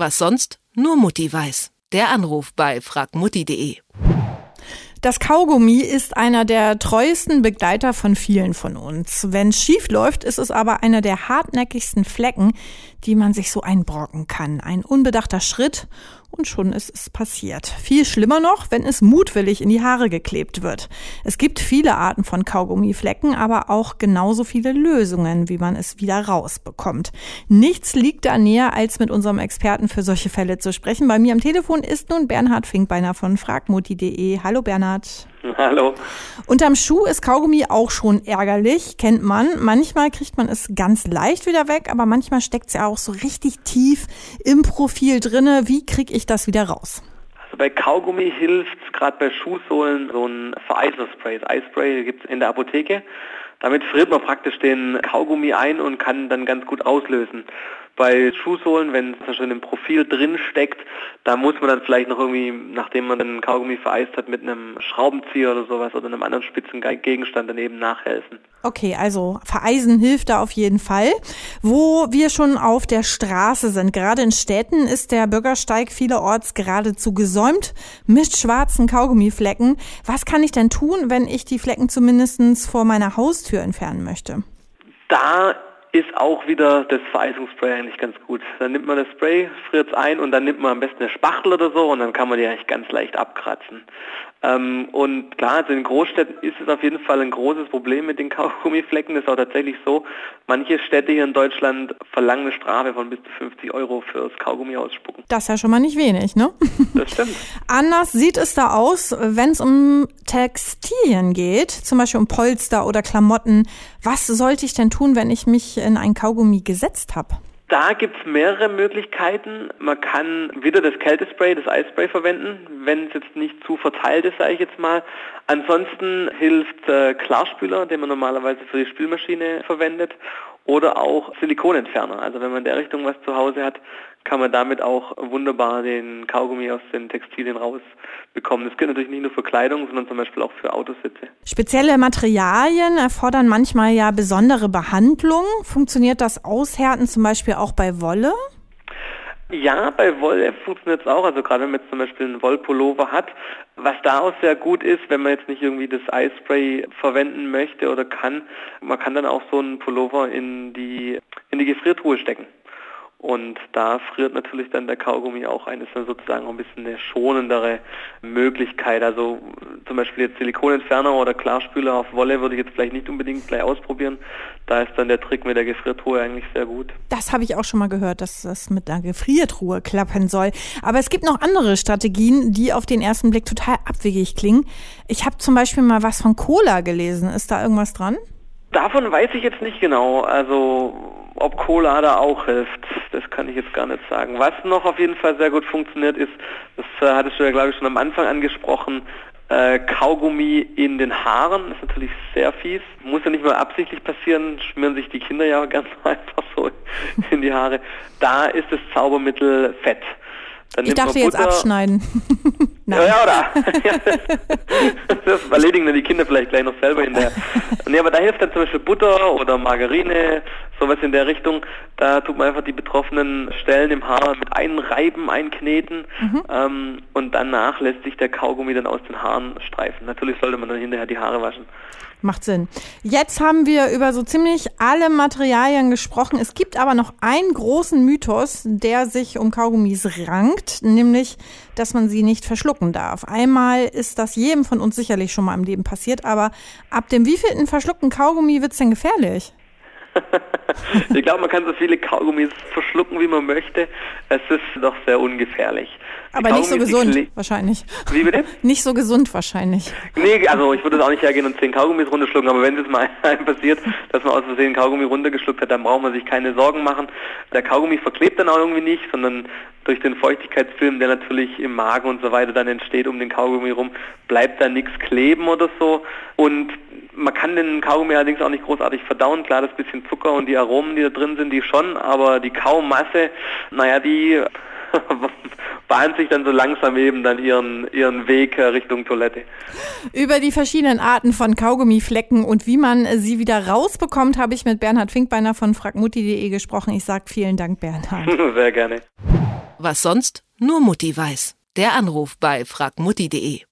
was sonst nur Mutti weiß. Der Anruf bei fragmutti.de. Das Kaugummi ist einer der treuesten Begleiter von vielen von uns. Wenn es schief läuft, ist es aber einer der hartnäckigsten Flecken, die man sich so einbrocken kann. Ein unbedachter Schritt und schon ist es passiert. Viel schlimmer noch, wenn es mutwillig in die Haare geklebt wird. Es gibt viele Arten von Kaugummiflecken, aber auch genauso viele Lösungen, wie man es wieder rausbekommt. Nichts liegt da näher, als mit unserem Experten für solche Fälle zu sprechen. Bei mir am Telefon ist nun Bernhard Finkbeiner von fragmutti.de. Hallo Bernhard. Hallo. Unterm Schuh ist Kaugummi auch schon ärgerlich, kennt man. Manchmal kriegt man es ganz leicht wieder weg, aber manchmal steckt es ja auch so richtig tief im Profil drinne. Wie kriege ich das wieder raus? Also bei Kaugummi hilft gerade bei Schuhsohlen so ein Vereisnerspray. Das Eispray gibt es in der Apotheke. Damit friert man praktisch den Kaugummi ein und kann dann ganz gut auslösen. Bei Schuhsohlen, wenn es schon im Profil drin steckt, da muss man dann vielleicht noch irgendwie, nachdem man den Kaugummi vereist hat, mit einem Schraubenzieher oder sowas oder einem anderen spitzen Gegenstand daneben nachhelfen. Okay, also vereisen hilft da auf jeden Fall. Wo wir schon auf der Straße sind, gerade in Städten ist der Bürgersteig vielerorts geradezu gesäumt mit schwarzen Kaugummiflecken. Was kann ich denn tun, wenn ich die Flecken zumindest vor meiner Haustür entfernen möchte? Da ist auch wieder das Vereisungsspray eigentlich ganz gut. Dann nimmt man das Spray, friert es ein und dann nimmt man am besten eine Spachtel oder so und dann kann man die eigentlich ganz leicht abkratzen. Ähm, und klar, also in Großstädten ist es auf jeden Fall ein großes Problem mit den Kaugummiflecken. Das ist auch tatsächlich so. Manche Städte hier in Deutschland verlangen eine Strafe von bis zu 50 Euro fürs Kaugummi ausspucken. Das ist ja schon mal nicht wenig, ne? Das stimmt. Anders sieht es da aus, wenn es um Textilien geht, zum Beispiel um Polster oder Klamotten. Was sollte ich denn tun, wenn ich mich in ein Kaugummi gesetzt habe? Da gibt es mehrere Möglichkeiten. Man kann wieder das Kältespray, das Eisspray verwenden, wenn es jetzt nicht zu verteilt ist, sage ich jetzt mal. Ansonsten hilft äh, Klarspüler, den man normalerweise für die Spülmaschine verwendet, oder auch Silikonentferner. Also wenn man in der Richtung was zu Hause hat, kann man damit auch wunderbar den Kaugummi aus den Textilien rausbekommen. Das gilt natürlich nicht nur für Kleidung, sondern zum Beispiel auch für Autositze. Spezielle Materialien erfordern manchmal ja besondere Behandlung. Funktioniert das Aushärten zum Beispiel auch bei Wolle? Ja, bei Wolle funktioniert es auch. Also gerade wenn man jetzt zum Beispiel einen Wollpullover hat, was da auch sehr gut ist, wenn man jetzt nicht irgendwie das Eispray verwenden möchte oder kann, man kann dann auch so einen Pullover in die in die Gefriertruhe stecken. Und da friert natürlich dann der Kaugummi auch ein. Ist dann sozusagen auch ein bisschen eine schonendere Möglichkeit. Also zum Beispiel jetzt Silikonentferner oder Klarspüler auf Wolle würde ich jetzt vielleicht nicht unbedingt gleich ausprobieren. Da ist dann der Trick mit der Gefriertruhe eigentlich sehr gut. Das habe ich auch schon mal gehört, dass das mit einer Gefriertruhe klappen soll. Aber es gibt noch andere Strategien, die auf den ersten Blick total abwegig klingen. Ich habe zum Beispiel mal was von Cola gelesen. Ist da irgendwas dran? Davon weiß ich jetzt nicht genau. Also ob Cola da auch hilft, das kann ich jetzt gar nicht sagen. Was noch auf jeden Fall sehr gut funktioniert ist, das äh, hattest du ja glaube ich schon am Anfang angesprochen, äh, Kaugummi in den Haaren, das ist natürlich sehr fies. Muss ja nicht mal absichtlich passieren, schmieren sich die Kinder ja ganz einfach so in die Haare. Da ist das Zaubermittel Fett. Dann ich dachte jetzt abschneiden. ja, ja, oder? das erledigen dann die Kinder vielleicht gleich noch selber in der. Nee, aber da hilft dann zum Beispiel Butter oder Margarine, sowas in der Richtung. Da tut man einfach die betroffenen Stellen im Haar mit einreiben, einkneten mhm. ähm, und danach lässt sich der Kaugummi dann aus den Haaren streifen. Natürlich sollte man dann hinterher die Haare waschen. Macht Sinn. Jetzt haben wir über so ziemlich alle Materialien gesprochen. Es gibt aber noch einen großen Mythos, der sich um Kaugummis rankt, nämlich, dass man sie nicht verschlucken darf. Einmal ist das jedem von uns sicherlich schon mal im Leben passiert, aber ab dem wievielten verschluckten Kaugummi wird es denn gefährlich? ich glaube, man kann so viele Kaugummis verschlucken, wie man möchte. Es ist doch sehr ungefährlich. Aber nicht so gesund, wahrscheinlich. Wie bitte? Nicht so gesund, wahrscheinlich. Nee, also ich würde es auch nicht hergehen und zehn Kaugummis runterschlucken, aber wenn es mal passiert, dass man aus Versehen Kaugummi runtergeschluckt hat, dann braucht man sich keine Sorgen machen. Der Kaugummi verklebt dann auch irgendwie nicht, sondern durch den Feuchtigkeitsfilm, der natürlich im Magen und so weiter dann entsteht um den Kaugummi rum, bleibt da nichts kleben oder so. Und man kann den Kaugummi allerdings auch nicht großartig verdauen. Klar, das bisschen Zucker und die Aromen, die da drin sind, die schon, aber die Kaumasse, naja, die bahnt sich dann so langsam eben dann ihren, ihren Weg Richtung Toilette. Über die verschiedenen Arten von Kaugummiflecken und wie man sie wieder rausbekommt, habe ich mit Bernhard Finkbeiner von fragmutti.de gesprochen. Ich sage vielen Dank, Bernhard. Sehr gerne. Was sonst nur Mutti weiß. Der Anruf bei fragmutti.de